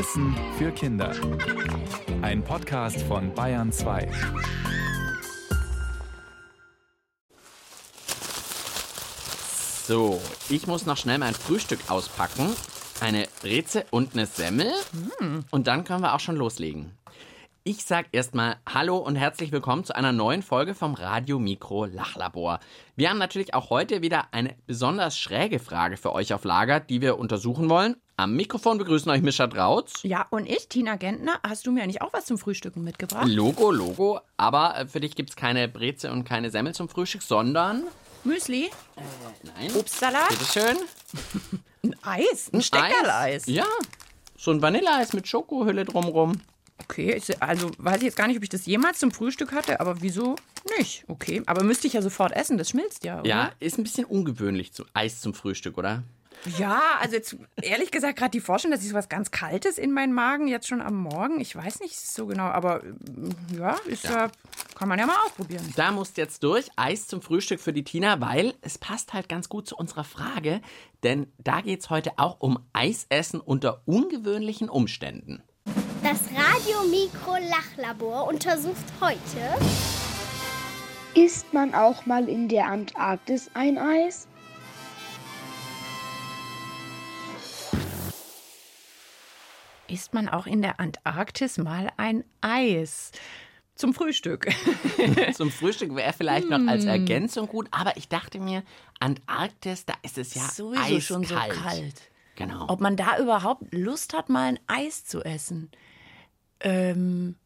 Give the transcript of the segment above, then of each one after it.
Wissen für Kinder. Ein Podcast von Bayern 2. So, ich muss noch schnell mein Frühstück auspacken. Eine Breze und eine Semmel. Und dann können wir auch schon loslegen. Ich sag erstmal Hallo und herzlich willkommen zu einer neuen Folge vom Radio Mikro Lachlabor. Wir haben natürlich auch heute wieder eine besonders schräge Frage für euch auf Lager, die wir untersuchen wollen. Am Mikrofon begrüßen euch Mischa Drautz. Ja, und ich, Tina Gentner, hast du mir eigentlich auch was zum Frühstücken mitgebracht? Logo, Logo. Aber äh, für dich gibt's keine Breze und keine Semmel zum Frühstück, sondern. Müsli, Nein. Obstsalat, Bitteschön. ein Eis, ein Steckerleis. Ja. So ein Vanilleeis mit Schokohülle drumrum. Okay, also weiß ich jetzt gar nicht, ob ich das jemals zum Frühstück hatte, aber wieso nicht? Okay, aber müsste ich ja sofort essen, das schmilzt ja, oder? Ja, ist ein bisschen ungewöhnlich, zu Eis zum Frühstück, oder? Ja, also jetzt ehrlich gesagt gerade die Vorstellung, dass ich so was ganz Kaltes in meinen Magen jetzt schon am Morgen, ich weiß nicht so genau, aber mm, ja, ist ja, kann man ja mal ausprobieren. Da musst jetzt durch. Eis zum Frühstück für die Tina, weil es passt halt ganz gut zu unserer Frage. Denn da geht's heute auch um Eisessen unter ungewöhnlichen Umständen. Das Radio Mikro Lachlabor untersucht heute Isst man auch mal in der Antarktis ein Eis? Isst man auch in der Antarktis mal ein Eis? Zum Frühstück. Zum Frühstück wäre vielleicht noch als Ergänzung gut, aber ich dachte mir, Antarktis, da ist es ja Sowieso eiskalt. schon so kalt. Genau. Ob man da überhaupt Lust hat, mal ein Eis zu essen? Ähm,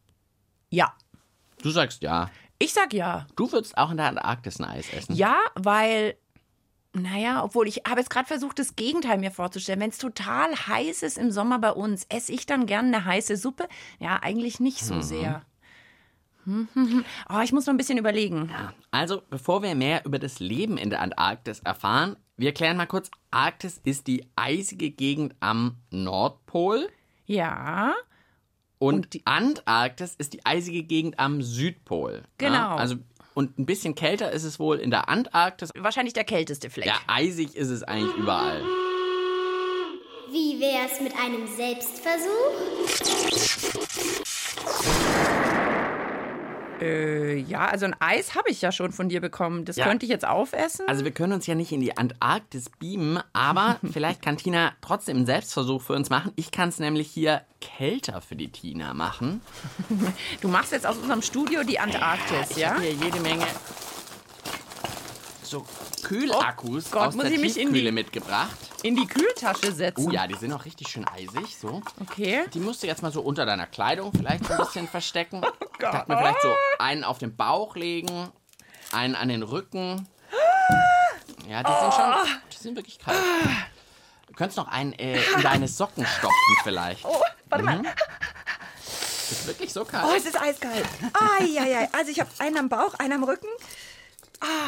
ja. Du sagst ja. Ich sag ja. Du würdest auch in der Antarktis ein Eis essen. Ja, weil, naja, obwohl ich habe jetzt gerade versucht, das Gegenteil mir vorzustellen. Wenn es total heiß ist im Sommer bei uns, esse ich dann gern eine heiße Suppe? Ja, eigentlich nicht so sehr. Hm, hm, hm. Oh, ich muss noch ein bisschen überlegen. Also, bevor wir mehr über das Leben in der Antarktis erfahren, wir klären mal kurz, Arktis ist die eisige Gegend am Nordpol Ja, und, Antarktis ist die eisige Gegend am Südpol. Genau. Ja, also, und ein bisschen kälter ist es wohl in der Antarktis. wahrscheinlich der kälteste Fleck. Ja, eisig ist es eigentlich überall. Wie wär's mit einem Selbstversuch? Äh, ja, also ein Eis habe ich ja schon von dir bekommen. Das Ja. könnte ich jetzt aufessen. Also wir können uns ja nicht in die Antarktis beamen, aber vielleicht kann Tina trotzdem einen Selbstversuch für uns machen. Ich kann es nämlich hier kälter für die Tina machen. du machst jetzt aus unserem Studio die Antarktis, Ich ja? hier jede Menge so Kühlakkus Oh Gott, aus muss der ich mich in Tiefkühle die- mitgebracht. In die Kühltasche setzen. Oh ja, die sind auch richtig schön eisig, so. Okay. Die musst du jetzt mal so unter deiner Kleidung vielleicht ein bisschen verstecken. Oh Ich dachte mir vielleicht so einen auf den Bauch legen, einen an den Rücken. Ja, die sind schon, die sind wirklich kalt. Du könntest noch einen äh, in deine Socken stopfen vielleicht. Oh, warte mal. Ist wirklich so Oh, kalt. es ist eiskalt. Ai, Also ich habe einen am Bauch, einen am Rücken.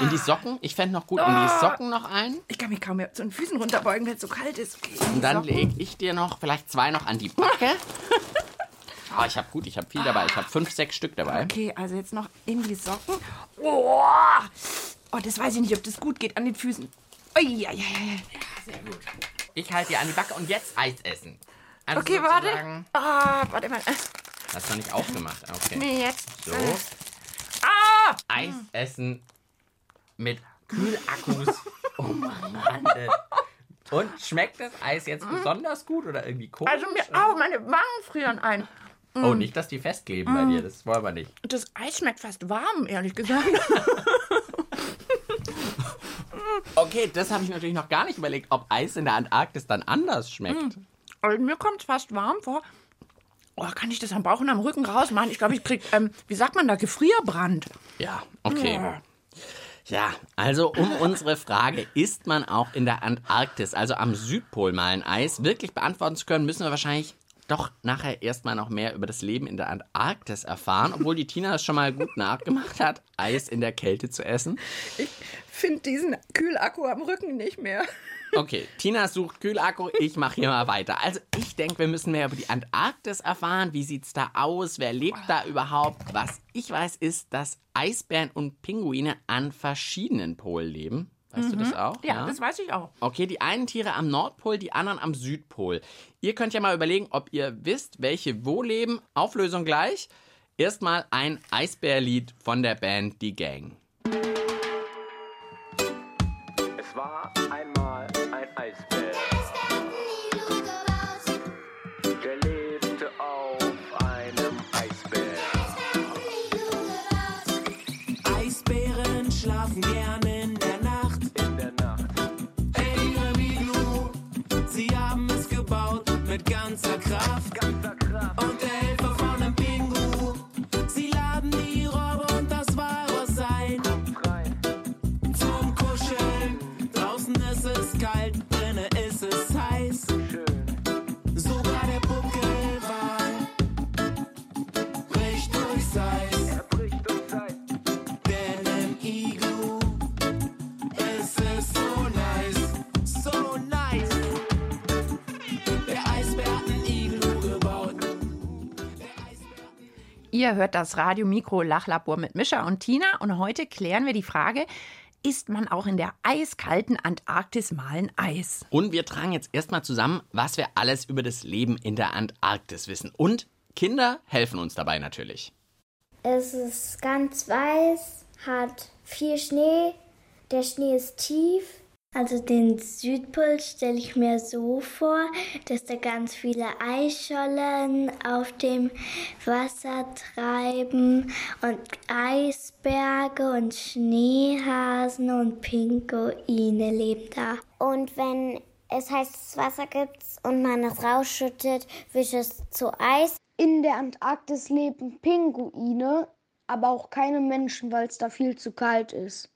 In die Socken, ich fände noch gut, in die Socken noch ein. Ich kann mich kaum mehr zu den Füßen runterbeugen, wenn es so kalt ist. Okay. Und dann lege ich dir noch vielleicht zwei noch an die Backe. Oh, ich habe gut, ich habe viel dabei. Ich habe fünf, sechs Stück dabei. Okay, also jetzt noch in die Socken. Oh, oh das weiß ich nicht, ob das gut geht an den Füßen. Ui, ja, ja, ja. Ich halte dir an die Backe und jetzt Eis essen. Also Okay, warte. Ah, warte mal. Hast du noch nicht aufgemacht? Okay. Nee, jetzt. So. Ah! Eis essen mit Kühlakkus. Oh Mann. Und schmeckt das Eis jetzt besonders gut oder irgendwie komisch? Also mir, au, meine Wangen frieren ein. oh, nicht, dass die festkleben bei dir. Das wollen wir nicht. Das Eis schmeckt fast warm, ehrlich gesagt. Okay, das habe ich natürlich noch gar nicht überlegt, ob Eis in der Antarktis dann anders schmeckt. Also mir kommt es fast warm vor. Oh, kann ich das am Bauch und am Rücken rausmachen? Ich glaube, ich krieg, ähm, wie sagt man da, Gefrierbrand. Ja, okay. Ja, also um unsere Frage, isst man auch in der Antarktis, also am Südpol mal ein Eis, wirklich beantworten zu können, müssen wir wahrscheinlich doch nachher erstmal noch mehr über das Leben in der Antarktis erfahren, obwohl die Tina es schon mal gut nachgemacht hat, Eis in der Kälte zu essen. Ich finde diesen Kühlakku am Rücken nicht mehr. Okay, Tina sucht Kühlakku, ich mache hier mal weiter. Also ich denke, wir müssen mehr über die Antarktis erfahren. Wie sieht's da aus? Wer lebt da überhaupt? Was ich weiß, ist, dass Eisbären und Pinguine an verschiedenen Polen leben. Weißt du das auch? Ja, das weiß ich auch. Okay, die einen Tiere am Nordpol, die anderen am Südpol. Ihr könnt ja mal überlegen, ob ihr wisst, welche wo leben. Auflösung gleich. Erstmal ein Eisbärlied von der Band Die Gang. Es war ganzer Kraft Ihr hört das Radio Mikro Lachlabor mit Mischa und Tina und heute klären wir die Frage, isst man auch in der eiskalten Antarktis mal ein Eis? Und wir tragen jetzt erstmal zusammen, was wir alles über das Leben in der Antarktis wissen. Und Kinder helfen uns dabei natürlich. Es ist ganz weiß, hat viel Schnee. Der Schnee ist tief. Also den Südpol stelle ich mir so vor, dass da ganz viele Eisschollen auf dem Wasser treiben und Eisberge und Schneehasen und Pinguine leben da. Und wenn es heißes Wasser gibt und man es rausschüttet, wird es zu Eis. In der Antarktis leben Pinguine, aber auch keine Menschen, weil es da viel zu kalt ist.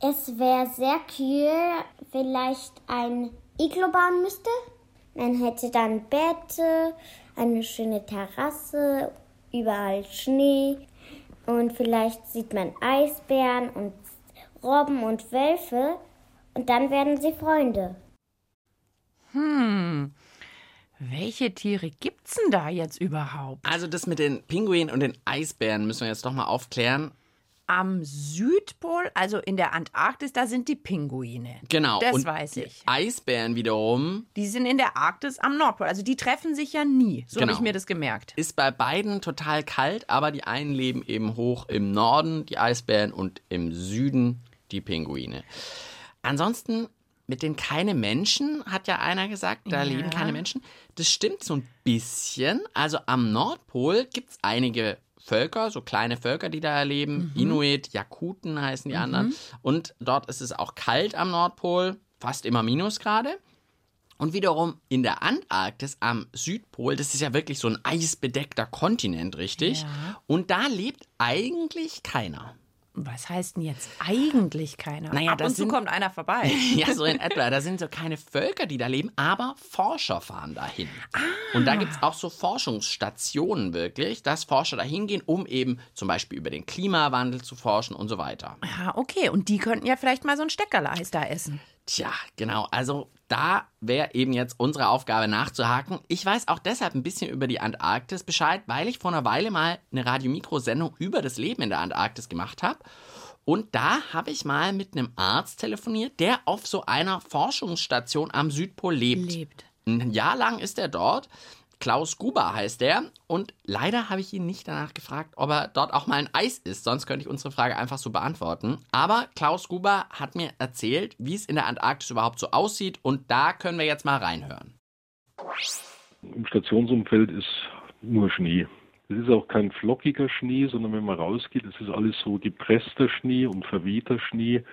Es wäre sehr kühl, vielleicht ein Iglo bauen müsste. Man hätte dann Bette, eine schöne Terrasse, überall Schnee und vielleicht sieht man Eisbären und Robben und Wölfe und dann werden sie Freunde. Welche Tiere gibt's denn da jetzt überhaupt? Also das mit den Pinguinen und den Eisbären müssen wir jetzt doch mal aufklären. Am Südpol, also in der Antarktis, da sind die Pinguine. Genau. Das und weiß die ich. Eisbären wiederum Die sind in der Arktis am Nordpol. Also die treffen sich ja nie. So Genau. habe ich mir das gemerkt. ist bei beiden total kalt, aber die einen leben eben hoch im Norden, die Eisbären, und im Süden die Pinguine. Ansonsten mit den keine Menschen, hat ja einer gesagt, da Ja. leben keine Menschen. Das stimmt so ein bisschen. Also am Nordpol gibt es einige Völker, so kleine Völker, die da leben. Inuit, Jakuten heißen die anderen. Und dort ist es auch kalt am Nordpol, fast immer Minusgrade. Und wiederum in der Antarktis am Südpol, das ist ja wirklich so ein eisbedeckter Kontinent, richtig? Ja. Und da lebt eigentlich keiner. Was heißt denn jetzt eigentlich keiner? Naja, Ab und zu kommt einer vorbei. Ja, so in etwa. Da sind so keine Völker, die da leben, aber Forscher fahren dahin. Und da gibt es auch so Forschungsstationen wirklich, dass Forscher dahin gehen, um eben zum Beispiel über den Klimawandel zu forschen und so weiter. Ja, okay. Und die könnten ja vielleicht mal so ein Steckerleis da essen. Tja, genau. Also da wäre eben jetzt unsere Aufgabe nachzuhaken. Ich weiß auch deshalb ein bisschen über die Antarktis Bescheid, weil ich vor einer Weile mal eine Radio-Mikro-Sendung über das Leben in der Antarktis gemacht habe. Und da habe ich mal mit einem Arzt telefoniert, der auf so einer Forschungsstation am Südpol lebt. Lebt. Ein Jahr lang ist er dort. Klaus Guber heißt er. Und leider habe ich ihn nicht danach gefragt, ob er dort auch mal ein Eis isst. Sonst könnte ich unsere Frage einfach so beantworten. Aber Klaus Guber hat mir erzählt, wie es in der Antarktis überhaupt so aussieht. Und da können wir jetzt mal reinhören. Im Stationsumfeld ist nur Schnee. Es ist auch kein flockiger Schnee, sondern wenn man rausgeht, es ist alles so gepresster Schnee und verwehter Schnee,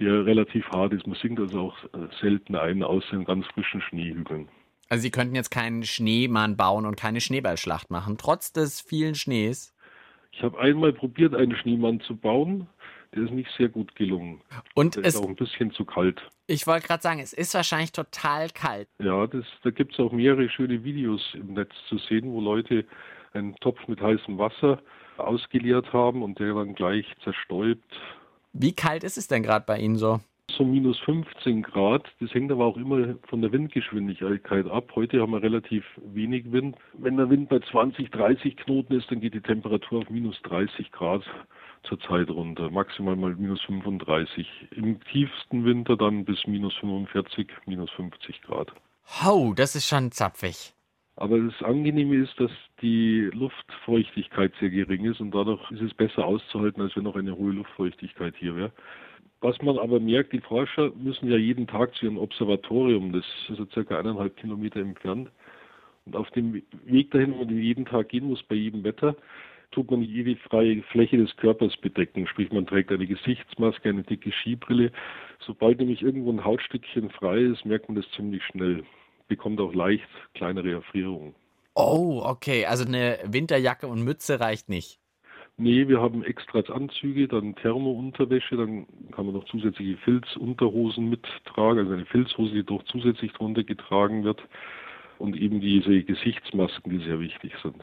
der relativ hart ist. Man sinkt also auch äh, selten ein, außer in ganz frischen Schneehügeln. Also Sie könnten jetzt keinen Schneemann bauen und keine Schneeballschlacht machen, trotz des vielen Schnees. Ich habe einmal probiert, einen Schneemann zu bauen. Der ist nicht sehr gut gelungen. Und Der es, ist auch ein bisschen zu kalt. ich wollte gerade sagen, es ist wahrscheinlich total kalt. Ja, das, da gibt es auch mehrere schöne Videos im Netz zu sehen, wo Leute einen Topf mit heißem Wasser ausgeleert haben und der dann gleich zerstäubt. Wie kalt ist es denn gerade bei Ihnen so? So minus 15 Grad. Das hängt aber auch immer von der Windgeschwindigkeit ab. Heute haben wir relativ wenig Wind. Wenn der Wind bei 20, 30 Knoten ist, dann geht die Temperatur auf minus 30 Grad zur Zeit runter. Maximal mal minus 35. Im tiefsten Winter dann bis minus 45, minus 50 Grad. Hau, das ist schon zapfig. Aber das Angenehme ist, dass die Luftfeuchtigkeit sehr gering ist und dadurch ist es besser auszuhalten, als wenn noch eine hohe Luftfeuchtigkeit hier wäre. Was man aber merkt, die Forscher müssen ja jeden Tag zu ihrem Observatorium, das ist so circa eineinhalb Kilometer entfernt. Und auf dem Weg dahin, wo man jeden Tag gehen muss, bei jedem Wetter, tut man jede freie Fläche des Körpers bedecken. Sprich, man trägt eine Gesichtsmaske, eine dicke Skibrille. Sobald nämlich irgendwo ein Hautstückchen frei ist, merkt man das ziemlich schnell. Bekommt auch leicht kleinere Erfrierungen. Oh, okay. Also eine Winterjacke und Mütze reicht nicht. Nee, wir haben extra Anzüge, dann Thermounterwäsche, dann kann man noch zusätzliche Filzunterhosen mittragen, also eine Filzhose, die doch zusätzlich drunter getragen wird und eben diese Gesichtsmasken, die sehr wichtig sind.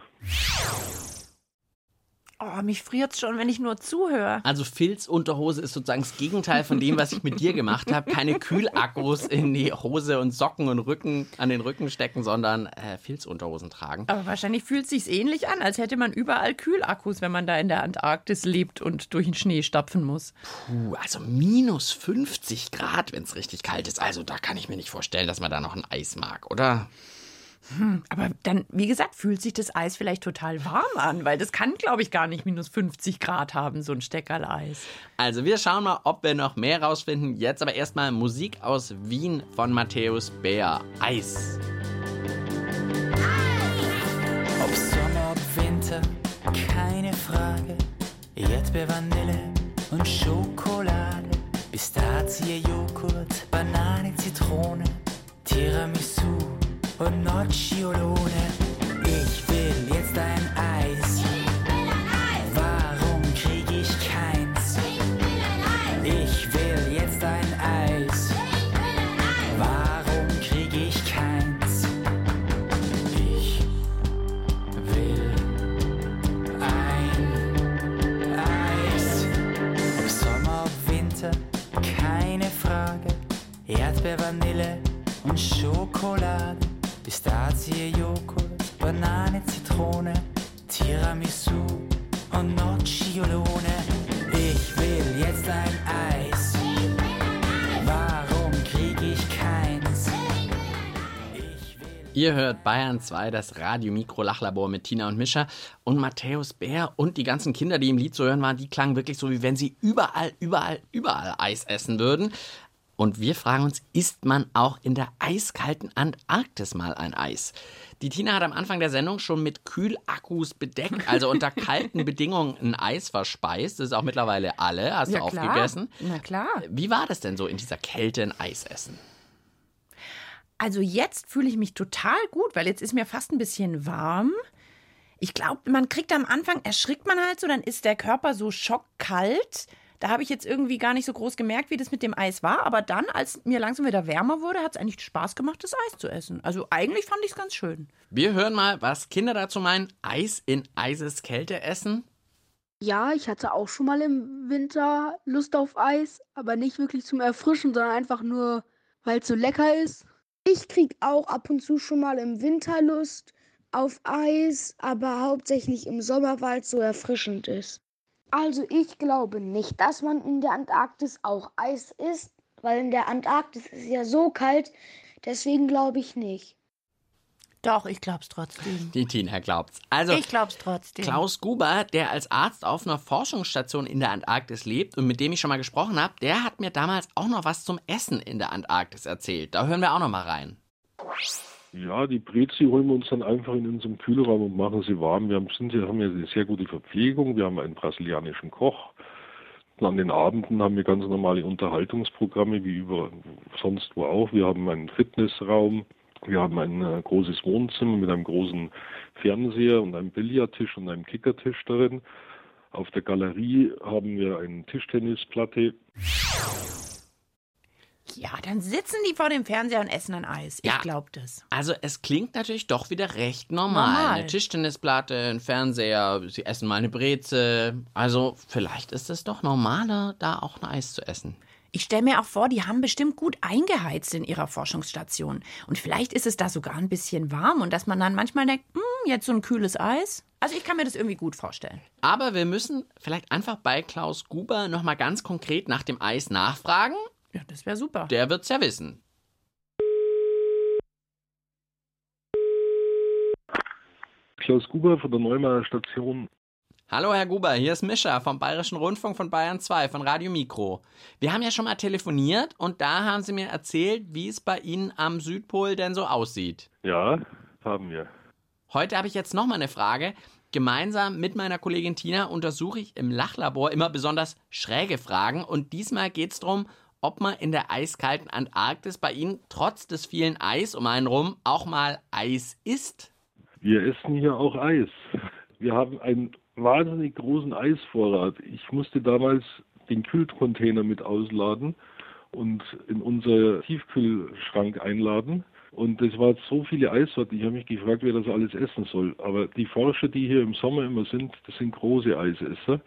Oh, mich friert's schon, wenn ich nur zuhöre. Also Filzunterhose ist sozusagen das Gegenteil von dem, was ich mit dir gemacht habe. Keine Kühlakkus in die Hose und Socken und Rücken an den Rücken stecken, sondern äh, Filzunterhosen tragen. Aber wahrscheinlich fühlt es sich ähnlich an, als hätte man überall Kühlakkus, wenn man da in der Antarktis lebt und durch den Schnee stapfen muss. Puh, also minus 50 Grad, wenn es richtig kalt ist. Also da kann ich mir nicht vorstellen, dass man da noch ein Eis mag, oder? Aber dann, wie gesagt, fühlt sich das Eis vielleicht total warm an, weil das kann, glaube ich, gar nicht minus 50 Grad haben, so ein Steckerl-Eis. Also wir schauen mal, ob wir noch mehr rausfinden. Jetzt aber erstmal Musik aus Wien von Matthäus Bär. Eis. Ob Sommer, ob Winter, keine Frage. Erdbeer, Vanille und Schokolade. Pistazie, Joghurt, Banane, Zitrone, Tiramisu und Nocciolone. Ich will jetzt ein Eis. Warum krieg ich keins? Ich will jetzt ein Eis. Warum krieg ich keins? Ich will ein Eis. Sommer, Winter, keine Frage. Erdbeer, Vanille und Schokolade. Pistazie, Joghurt, Banane, Zitrone, Tiramisu und Nocciolone. Ich will jetzt ein Eis. Warum krieg ich keins? Ich Ihr hört Bayern 2, das Radio-Mikro-Lachlabor mit Tina und Mischa. Und Matthäus Bär und die ganzen Kinder, die im Lied zu hören waren, die klangen wirklich so, wie wenn sie überall, überall, überall Eis essen würden. Und wir fragen uns, isst man auch in der eiskalten Antarktis mal ein Eis? Die Tina hat am Anfang der Sendung schon mit Kühlakkus bedeckt, also unter kalten Bedingungen ein Eis verspeist. Das ist auch mittlerweile alle. Hast du Ja, klar. aufgegessen? Na klar. Wie war das denn so in dieser Kälte ein Eis essen? Also jetzt fühle ich mich total gut, weil jetzt ist mir fast ein bisschen warm. Ich glaube, man kriegt am Anfang, erschrickt man halt so, dann ist der Körper so schockkalt. Da habe ich jetzt irgendwie gar nicht so groß gemerkt, wie das mit dem Eis war. Aber dann, als mir langsam wieder wärmer wurde, hat es eigentlich Spaß gemacht, das Eis zu essen. Also eigentlich fand ich es ganz schön. Wir hören mal, was Kinder dazu meinen. Eis in Eiseskälte essen. Ja, ich hatte auch schon mal im Winter Lust auf Eis, aber nicht wirklich zum Erfrischen, sondern einfach nur, weil es so lecker ist. Ich krieg auch ab und zu schon mal im Winter Lust auf Eis, aber hauptsächlich im Sommer, weil es so erfrischend ist. Also ich glaube nicht, dass man in der Antarktis auch Eis isst, weil in der Antarktis ist ja so kalt, deswegen glaube ich nicht. Doch, ich glaub's trotzdem. Die Tina glaubt's. Also, Ich glaub's trotzdem. Klaus Guber, der als Arzt auf einer Forschungsstation in der Antarktis lebt und mit dem ich schon mal gesprochen habe, der hat mir damals auch noch was zum Essen in der Antarktis erzählt. Da hören wir auch noch mal rein. Ja, die Brezi holen wir uns dann einfach in unserem Kühlraum und machen sie warm. Wir haben, sind, haben ja eine sehr gute Verpflegung. Wir haben einen brasilianischen Koch. Und an den Abenden haben wir ganz normale Unterhaltungsprogramme, wie über sonst wo auch. Wir haben einen Fitnessraum. Wir haben ein äh, großes Wohnzimmer mit einem großen Fernseher und einem Billardtisch und einem Kickertisch darin. Auf der Galerie haben wir eine Tischtennisplatte. Ja, dann sitzen die vor dem Fernseher und essen ein Eis. Ich Ja. glaube das. Also es klingt natürlich doch wieder recht normal. Normal. Eine Tischtennisplatte, ein Fernseher, sie essen mal eine Breze. Also vielleicht ist es doch normaler, da auch ein Eis zu essen. Ich stelle mir auch vor, die haben bestimmt gut eingeheizt in ihrer Forschungsstation. Und vielleicht ist es da sogar ein bisschen warm und dass man dann manchmal denkt, hm, jetzt so ein kühles Eis. Also ich kann mir das irgendwie gut vorstellen. Aber wir müssen vielleicht einfach bei Klaus Guber nochmal ganz konkret nach dem Eis nachfragen. Ja, das wäre super. Der wird's ja wissen. Klaus Guber von der Neumar Station. Hallo Herr Guber, hier ist Mischa vom Bayerischen Rundfunk von Bayern 2 von Radio Mikro. Wir haben ja schon mal telefoniert und da haben Sie mir erzählt, wie es bei Ihnen am Südpol denn so aussieht. Ja, haben wir. Heute habe ich jetzt noch mal eine Frage. Gemeinsam mit meiner Kollegin Tina untersuche ich im Lachlabor immer besonders schräge Fragen und diesmal geht es darum, ob man in der eiskalten Antarktis bei Ihnen trotz des vielen Eis um einen rum auch mal Eis isst. Wir essen hier auch Eis. Wir haben einen wahnsinnig großen Eisvorrat. Ich musste damals den Kühlcontainer mit ausladen und in unser Tiefkühlschrank einladen. Und es waren so viele Eissorten. Ich habe mich gefragt, wer das alles essen soll. Aber die Forscher, die hier im Sommer immer sind, das sind große Eisesser.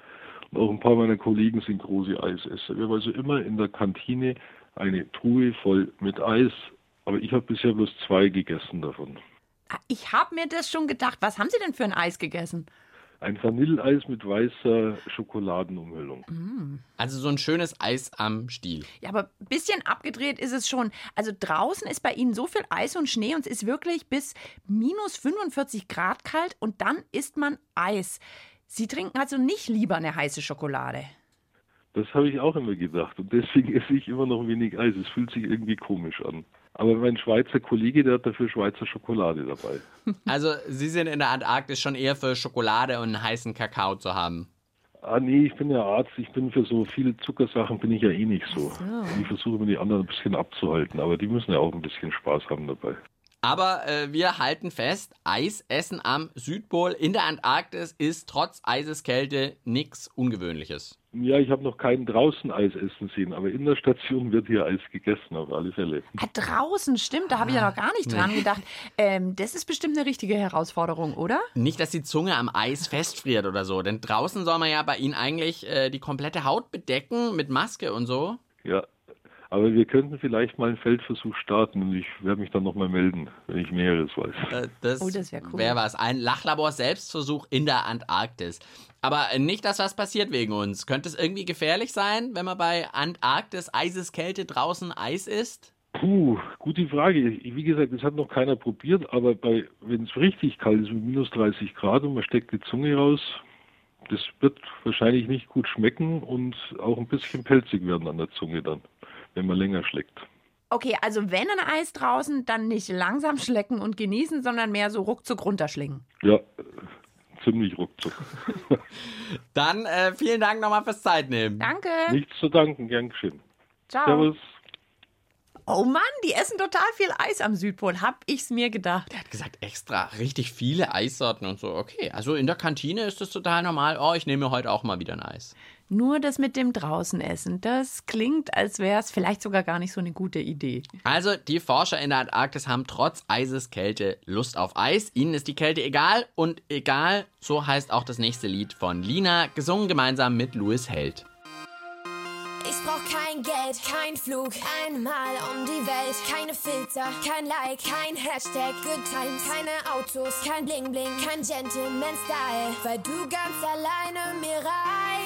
Auch ein paar meiner Kollegen sind große Eisesser. Wir haben also immer in der Kantine eine Truhe voll mit Eis. Aber ich habe bisher bloß zwei gegessen davon. Ah, Ich habe mir das schon gedacht. Was haben Sie denn für ein Eis gegessen? Ein Vanilleeis mit weißer Schokoladenumhüllung. Also so ein schönes Eis am Stiel. Ja, aber ein bisschen abgedreht ist es schon. Also draußen ist bei Ihnen so viel Eis und Schnee und es ist wirklich bis minus 45 Grad kalt und dann isst man Eis. Sie trinken also nicht lieber eine heiße Schokolade. Das habe ich auch immer gedacht. Und deswegen esse ich immer noch wenig Eis. Es fühlt sich irgendwie komisch an. Aber mein Schweizer Kollege, der hat dafür Schweizer Schokolade dabei. Also Sie sind in der Antarktis schon eher für Schokolade und einen heißen Kakao zu haben. Ah nee, ich bin ja Arzt. Ich bin für so viele Zuckersachen bin ich ja eh nicht so. Ich versuche immer die anderen ein bisschen abzuhalten. Aber die müssen ja auch ein bisschen Spaß haben dabei. Aber äh, wir halten fest, Eisessen am Südpol in der Antarktis ist trotz Eiseskälte nichts Ungewöhnliches. Ja, ich habe noch keinen draußen Eis essen sehen, aber in der Station wird hier Eis gegessen, auf alle Fälle. Ah, draußen, stimmt, da habe ich ja noch gar nicht dran gedacht. Ähm, das ist bestimmt eine richtige Herausforderung, oder? Nicht, dass die Zunge am Eis festfriert oder so, denn draußen soll man ja bei Ihnen eigentlich äh, die komplette Haut bedecken mit Maske und so. Ja, aber wir könnten vielleicht mal einen Feldversuch starten und ich werde mich dann nochmal melden, wenn ich Näheres weiß. Äh, das Oh, das wär cool. Wäre was. Ein Lachlabor-Selbstversuch in der Antarktis. Aber nicht, dass was passiert wegen uns. Könnte es irgendwie gefährlich sein, wenn man bei Antarktis Eiseskälte draußen Eis isst? Puh, gute Frage. Ich- Wie gesagt, das hat noch keiner probiert, aber bei, wenn es richtig kalt ist, mit minus 30 Grad und man steckt die Zunge raus, das wird wahrscheinlich nicht gut schmecken und auch ein bisschen pelzig werden an der Zunge dann, wenn man länger schleckt. Okay, also wenn ein Eis draußen, dann nicht langsam schlecken und genießen, sondern mehr so ruckzuck runterschlingen. Ja, ziemlich ruckzuck. Dann äh, vielen Dank nochmal fürs Zeitnehmen. Danke. Nichts zu danken, gern geschehen. Ciao. Servus. Oh Mann, die essen total viel Eis am Südpol, hab ich's mir gedacht. Er hat gesagt, extra richtig viele Eissorten und so. Okay, also in der Kantine ist das total normal. Oh, ich nehme heute auch mal wieder ein Eis. Nur das mit dem draußen essen, das klingt, als wäre es vielleicht sogar gar nicht so eine gute Idee. Also, die Forscher in der Antarktis haben trotz Eiseskälte Lust auf Eis. Ihnen ist die Kälte egal und egal, so heißt auch das nächste Lied von Lina, gesungen gemeinsam mit Louis Held. Ich brauch kein Geld, kein Flug, einmal um die Welt, keine Filter, kein Like, kein Hashtag, Good Times, keine Autos, kein Bling Bling, kein Gentleman Style, weil du ganz alleine mir reichst.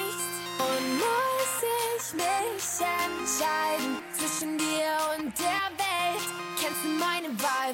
Und muss ich mich entscheiden zwischen dir und der Welt, kennst du meine Wahl,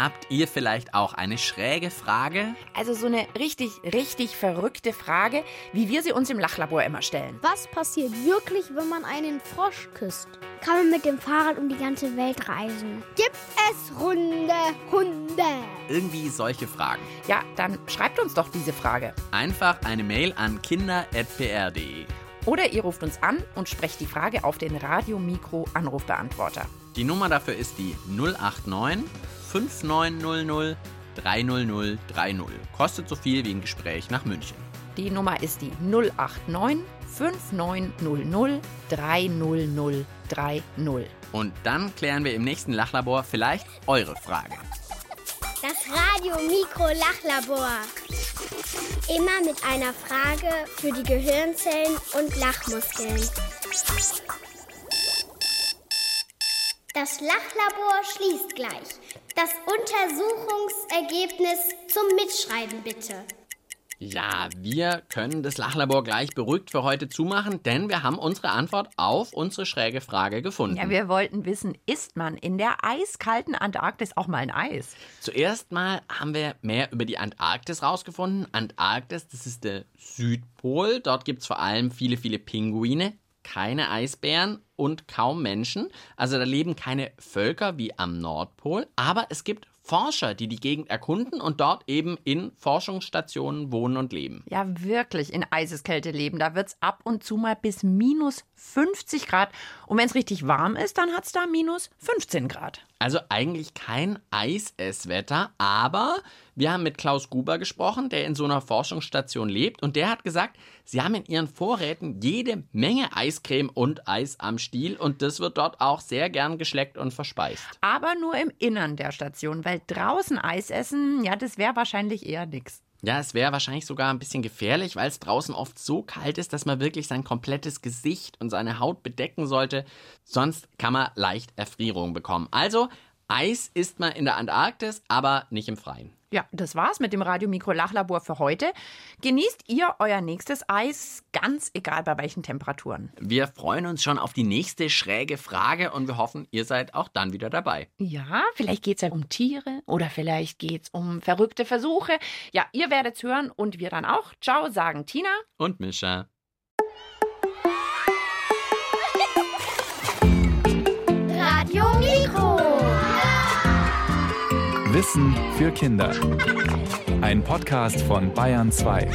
Habt ihr vielleicht auch eine schräge Frage? Also so eine richtig, richtig verrückte Frage, wie wir sie uns im Lachlabor immer stellen. Was passiert wirklich, wenn man einen Frosch küsst? Kann man mit dem Fahrrad um die ganze Welt reisen? Gibt es runde Hunde? Irgendwie solche Fragen. Ja, dann schreibt uns doch diese Frage. Einfach eine Mail an kinder.pr.de. Oder ihr ruft uns an und sprecht die Frage auf den Radio Mikro Anrufbeantworter. Die Nummer dafür ist die 089 5900 30030. Kostet so viel wie ein Gespräch nach München. Die Nummer ist die 089 5900 30030. Und dann klären wir im nächsten Lachlabor vielleicht eure Frage. Das Radio Mikro Lachlabor. Immer mit einer Frage für die Gehirnzellen und Lachmuskeln. Das Lachlabor schließt gleich. Das Untersuchungsergebnis zum Mitschreiben bitte. Ja, wir können das Lachlabor gleich beruhigt für heute zumachen, denn wir haben unsere Antwort auf unsere schräge Frage gefunden. Ja, wir wollten wissen, isst man in der eiskalten Antarktis auch mal ein Eis? Zuerst mal haben wir mehr über die Antarktis rausgefunden. Antarktis, das ist der Südpol. Dort gibt es vor allem viele, viele Pinguine, keine Eisbären und kaum Menschen. Also da leben keine Völker wie am Nordpol. Aber es gibt Forscher, die die Gegend erkunden und dort eben in Forschungsstationen wohnen und leben. Ja, wirklich in Eiseskälte leben. Da wird es ab und zu mal bis minus 50 Grad. Und wenn es richtig warm ist, dann hat es da minus 15 Grad. Also eigentlich kein Eisesswetter, aber wir haben mit Klaus Guber gesprochen, der in so einer Forschungsstation lebt und der hat gesagt, sie haben in ihren Vorräten jede Menge Eiscreme und Eis am Stiel und das wird dort auch sehr gern geschleckt und verspeist. Aber nur im Innern der Station, weil draußen Eis essen, ja, das wäre wahrscheinlich eher nix. Ja, es wäre wahrscheinlich sogar ein bisschen gefährlich, weil es draußen oft so kalt ist, dass man wirklich sein komplettes Gesicht und seine Haut bedecken sollte. Sonst kann man leicht Erfrierung bekommen. Also, Eis isst man in der Antarktis, aber nicht im Freien. Ja, das war's mit dem Radio Mikro Lachlabor für heute. Genießt ihr euer nächstes Eis, ganz egal bei welchen Temperaturen. Wir freuen uns schon auf die nächste schräge Frage und wir hoffen, ihr seid auch dann wieder dabei. Ja, vielleicht geht's ja um Tiere oder vielleicht geht's um verrückte Versuche. Ja, ihr werdet's hören und wir dann auch. Ciao, sagen Tina. Und Mischa. Wissen für Kinder. Ein Podcast von Bayern 2.